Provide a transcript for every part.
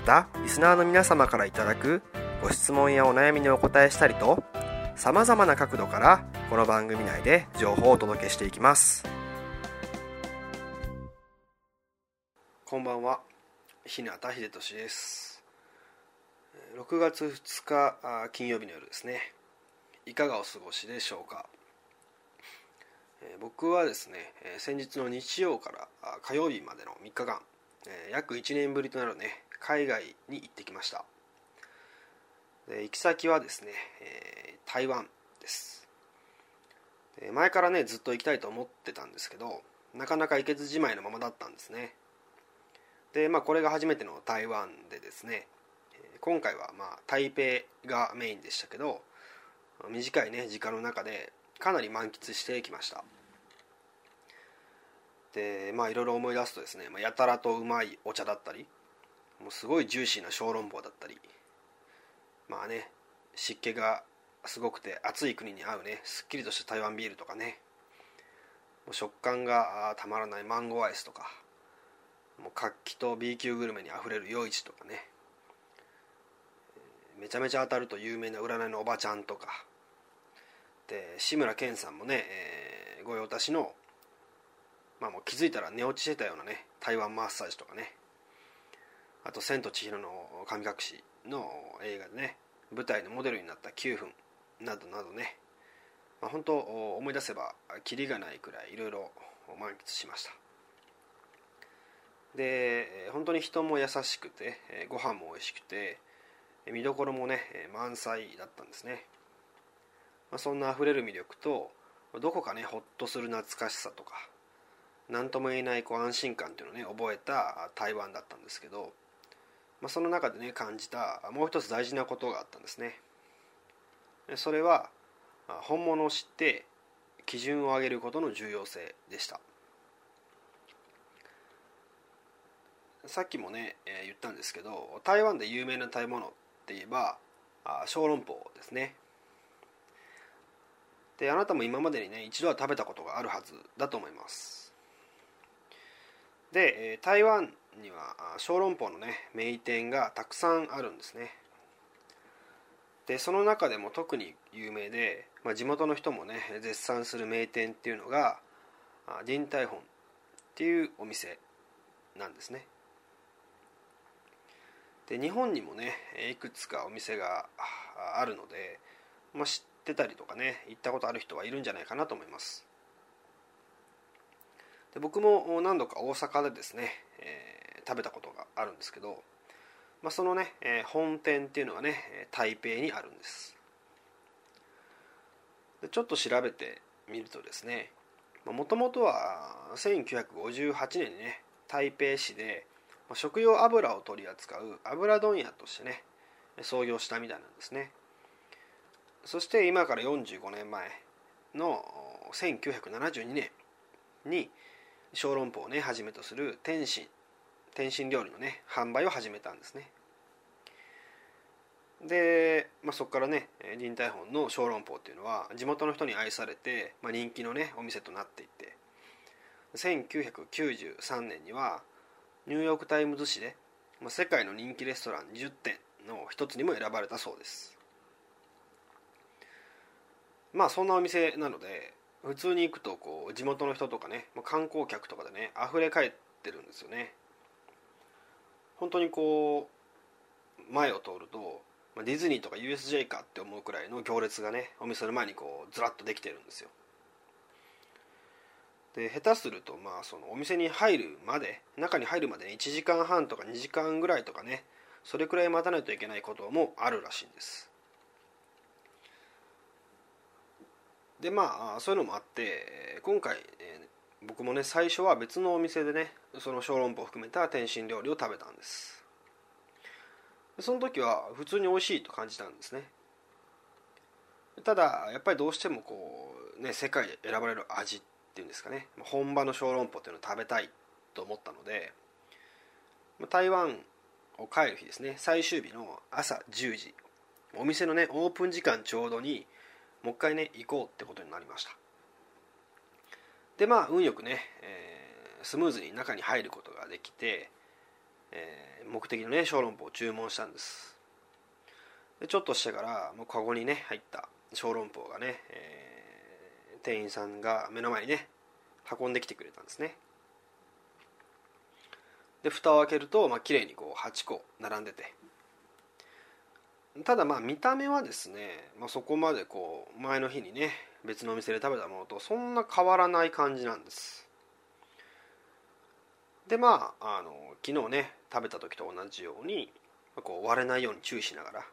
またリスナーの皆様からいただくご質問やお悩みにお答えしたりとさまざまな角度からこの番組内で情報をお届けしていきます。こんばんは。日向秀俊です。6月2日金曜日の夜ですね。いかがお過ごしでしょうか。僕はですね先日の日曜から火曜日までの3日間約1年ぶりとなるね海外に行ってきました。で行き先はですね台湾です。前からねずっと行きたいと思ってたんですけどなかなか行けずじまいのままだったんですね。でまあこれが初めての台湾でですね今回はまあ台北がメインでしたけど短いね時間の中でかなり満喫してきました。でまあいろいろ思い出すとですね、まあ、やたらとうまいお茶だったりもうすごいジューシーな小籠包だったり。まあね湿気がすごくて暑い国に合うね。すっきりとした台湾ビールとかね。もう食感がたまらないマンゴーアイスとか。もう活気と B 級グルメにあふれる夜市とかね。めちゃめちゃ当たると有名な占いのおばちゃんとか。で志村けんさんもね、えー、ご用達のまあもう気づいたら寝落ちしてたようなね台湾マッサージとかね。あと「千と千尋の神隠し」の映画でね舞台のモデルになった9分などなどね、まあ、本当思い出せばキリがないくらいいろいろ満喫しました。で本当に人も優しくてご飯も美味しくて見どころもね満載だったんですね、まあ、そんなあふれる魅力とどこかねほっとする懐かしさとか何とも言えないこう安心感っていうのをね覚えた台湾だったんですけど、まあ、その中でね感じたもう一つ大事なことがあったんですね。それは本物を知って基準を上げることの重要性でした。さっきもね、えー、言ったんですけど台湾で有名な食べ物って言えばあ小籠包ですね。であなたも今までにね一度は食べたことがあるはずだと思います。で、えー、台湾には小籠包のね名店がたくさんあるんですね。でその中でも特に有名で、まあ、地元の人もね絶賛する名店っていうのがディンタイホンっていうお店なんですね。で日本にもねいくつかお店があるので、まあ、知ってたりとかね行ったことある人はいるんじゃないかなと思います。で僕も何度か大阪でですね、えー、食べたことがあるんですけど、まあ、そのね、えー、本店っていうのがね台北にあるんです。でちょっと調べてみるとですねもともとは1958年にね台北市で食用油を取り扱う油問屋としてね創業したみたいなんですね。そして今から45年前の1972年に小籠包をねはじめとする天津天津料理のね販売を始めたんですね。で、まあ、そこからね臨海本の小籠包っていうのは地元の人に愛されて、まあ、人気のねお店となっていって。1993年にはニューヨーク・タイムズ紙でまあ世界の人気レストラン20店の一つにも選ばれたそうです。まあそんなお店なので普通に行くとこう地元の人とかね観光客とかでね溢れ返ってるんですよね。本当にこう前を通るとディズニーとか USJ かって思うくらいの行列がねお店の前にこうずらっとできてるんですよ。で下手するとまあそのお店に入るまで中に入るまで、1時間半とか2時間ぐらいとかねそれくらい待たないといけないこともあるらしいんです。でまあそういうのもあって今回、えー、僕もね最初は別のお店でねその小籠包を含めた天津料理を食べたんです。その時は普通に美味しいと感じたんですね。ただやっぱりどうしてもこうね世界で選ばれる味っていうんですかね。本場の小籠包っていうのを食べたいと思ったので台湾を帰る日ですね。最終日の朝10時。お店のねオープン時間ちょうどにもう一回ね行こうってことになりました。でまあ運よくね、えー、スムーズに中に入ることができて、えー、目的のね小籠包を注文したんです。でちょっとしてからもうカゴにね入った小籠包がね、えー、店員さんが目の前にね運んできてくれたんですね。で蓋を開けると、まあ綺麗にこう8個並んでて。ただまあ見た目はですね、まあ、そこまでこう前の日にね別のお店で食べたものとそんな変わらない感じなんです。でまああの昨日ね食べた時と同じようにこう割れないように注意しながら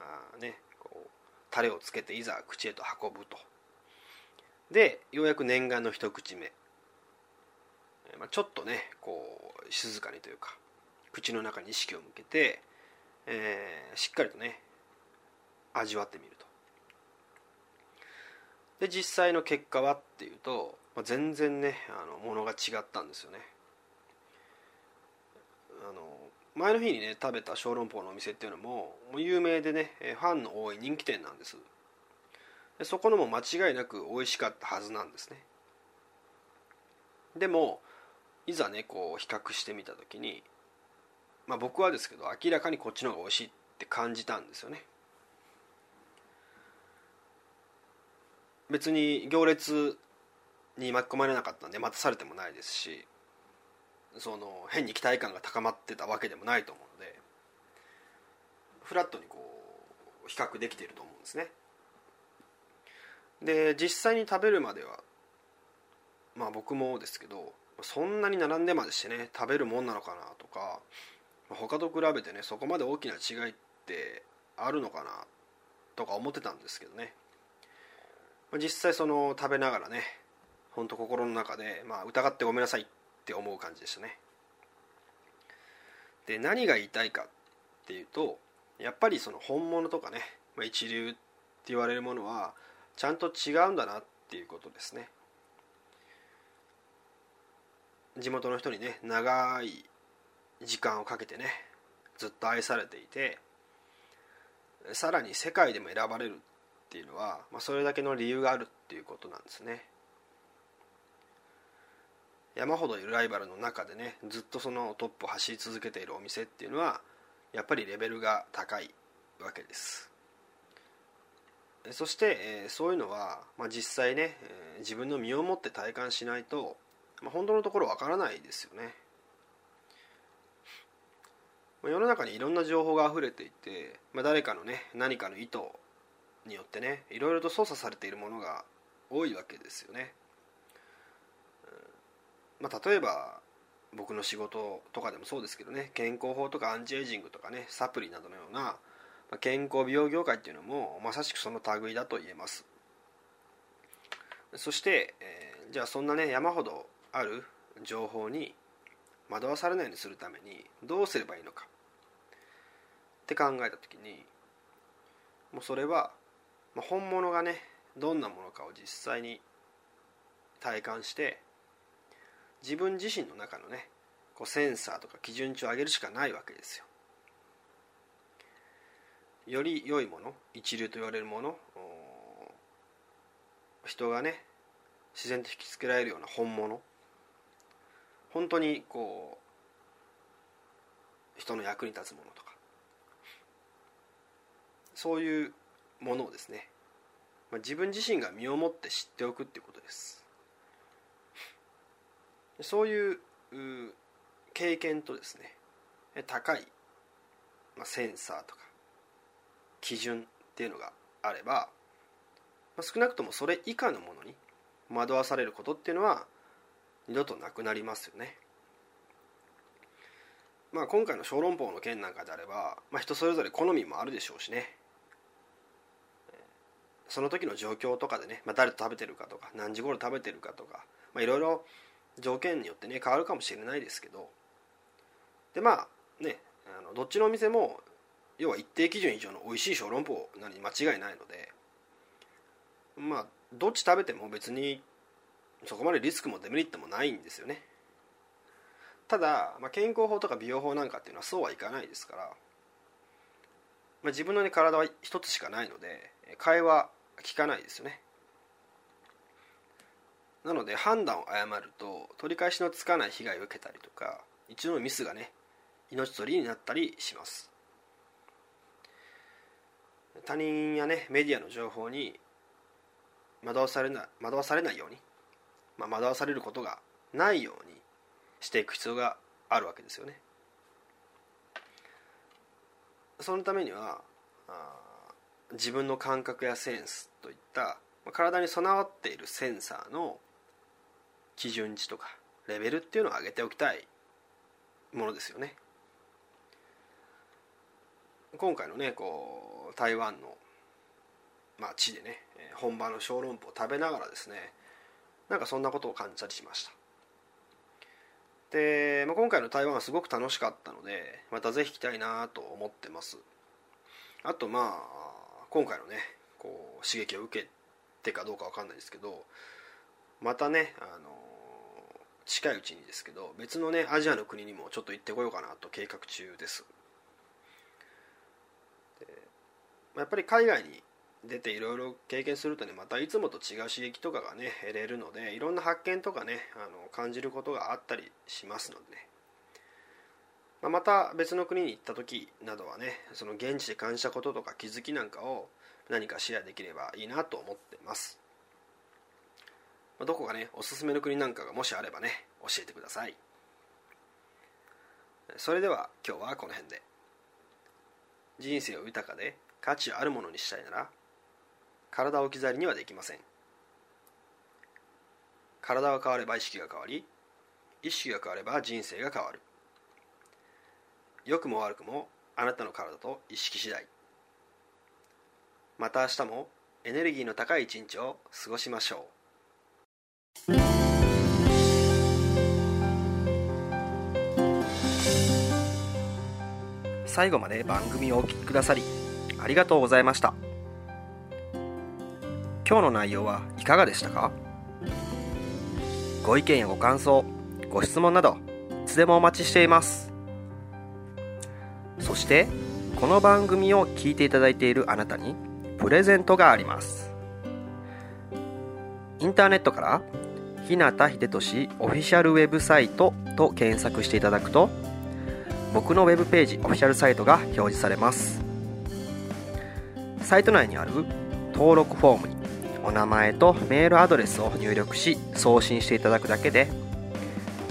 あねこうタレをつけていざ口へと運ぶと。でようやく念願の一口目、まあ、ちょっとねこう静かにというか口の中に意識を向けてえー、しっかりとね味わってみると。で実際の結果はっていうと、まあ、全然ねあのものが違ったんですよね。あの前の日にね食べた小籠包のお店っていうのももう有名でねファンの多い人気店なんです。でそこのも間違いなく美味しかったはずなんですね。でもいざねこう比較してみた時にまあ、僕はですけど明らかにこっちの方が美味しいって感じたんですよね。別に行列に巻き込まれなかったんで待たされてもないですしその変に期待感が高まってたわけでもないと思うのでフラットにこう比較できていると思うんですね。で実際に食べるまではまあ僕もですけどそんなに並んでまでしてね食べるもんなのかなとか他と比べてねそこまで大きな違いってあるのかなとか思ってたんですけどね。実際その食べながらねほんと心の中で、まあ、疑ってごめんなさいって思う感じでしたね。で何が言いたいかっていうとやっぱりその本物とかね、まあ、一流って言われるものはちゃんと違うんだなっていうことですね。地元の人にね長い時間をかけてねずっと愛されていてさらに世界でも選ばれるっていうのは、まあ、それだけの理由があるっていうことなんですね。山ほどいるライバルの中でねずっとそのトップを走り続けているお店っていうのはやっぱりレベルが高いわけです。そして、えー、そういうのは、まあ、実際ね、えー、自分の身をもって体感しないと、まあ、本当のところわからないですよね。世の中にいろんな情報が溢れていて、まあ、誰かのね何かの意図によってねいろいろと操作されているものが多いわけですよね。まあ、例えば僕の仕事とかでもそうですけどね健康法とかアンチエイジングとかねサプリなどのような、健康美容業界っていうのもまさしくその類だと言えますそして、えー、じゃあそんなね山ほどある情報に惑わされないようにするためにどうすればいいのかって考えた時にもうそれは、まあ、本物がねどんなものかを実際に体感して自分自身の中のねこうセンサーとか基準値を上げるしかないわけですよ。より良いもの一流と言われるもの人がね自然と引きつけられるような本物本当にこう人の役に立つものとかそういうものをですね、まあ、自分自身が身をもって知っておくっていうことですそういう経験とですね高いまあ、センサーとか基準っていうのがあれば、まあ、少なくともそれ以下のものに惑わされることっていうのは二度となくなりますよね。まあ今回の小籠包の件なんかであれば、まあ、人それぞれ好みもあるでしょうしねその時の状況とかでね、まあ、誰と食べてるかとか何時頃食べてるかとかいろいろ条件によってね変わるかもしれないですけどでまあねあのどっちのお店も要は一定基準以上の美味しい小籠包なのに間違いないのでまあどっち食べても別にそこまでリスクもデメリットもないんですよね。ただ、まあ、健康法とか美容法なんかっていうのはそうはいかないですから、まあ、自分の、ね、体は一つしかないので会話効かないですよね。なので判断を誤ると取り返しのつかない被害を受けたりとか一度のミスがね命取りになったりします。他人やねメディアの情報に惑わされない惑わされないように、まあ、惑わされることがないようにしていく必要があるわけですよね。そのためにはあ自分の感覚やセンスといった体に備わっているセンサーの基準値とかレベルっていうのを上げておきたいものですよね。今回のねこう台湾の、まあ、地でね本場の小籠包を食べながらですねなんかそんなことを感じたりしました。で、まあ、今回の台湾はすごく楽しかったのでまたぜひ来たいなと思ってます。あとまあ今回のねこう刺激を受けてかどうか分かんないですけどまたねあの近いうちにですけど別のねアジアの国にもちょっと行ってこようかなと計画中です。でやっぱり海外に出ていろいろ経験するとねまたいつもと違う刺激とかがね得れるのでいろんな発見とかねあの感じることがあったりしますのでね。まあ、また別の国に行った時などはねその現地で感じたこととか気づきなんかを何かシェアできればいいなと思ってます、まあ、どこかねおすすめの国なんかがもしあればね教えてください。それでは今日はこの辺で。人生を豊かで価値あるものにしたいなら体を置き去りにはできません。体が変われば意識が変わり意識が変われば人生が変わる。良くも悪くもあなたの体と意識次第。また明日もエネルギーの高い一日を過ごしましょう。最後まで番組をお聴きくださりありがとうございました。今日の内容はいかがでしたか？ご意見やご感想ご質問などいつでもお待ちしています。そしてこの番組を聞いていただいているあなたにプレゼントがあります。インターネットから日向秀俊オフィシャルウェブサイトと検索していただくと僕のウェブページオフィシャルサイトが表示されます。サイト内にある登録フォームにお名前とメールアドレスを入力し送信していただくだけで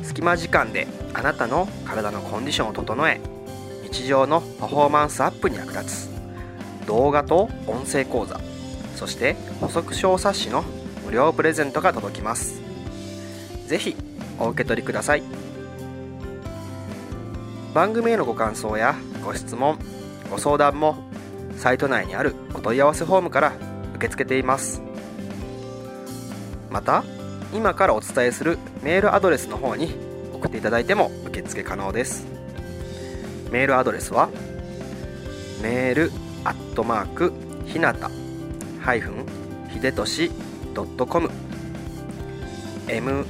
隙間時間であなたの体のコンディションを整え日常のパフォーマンスアップに役立つ。動画と音声講座。そして補足小冊子の無料プレゼントが届きます。是非お受け取りください。番組へのご感想やご質問ご相談もサイト内にあるお問い合わせフォームから受け付けています。また今からお伝えするメールアドレスの方に送っていただいても受付可能です。メールアドレスは？メールアットマークひなたハイフンひでとしドットコム。mail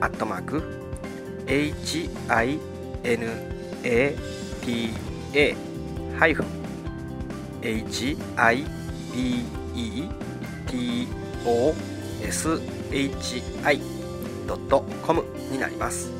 アットマーク hinata ハイフン hibetoshi ドットコムになります。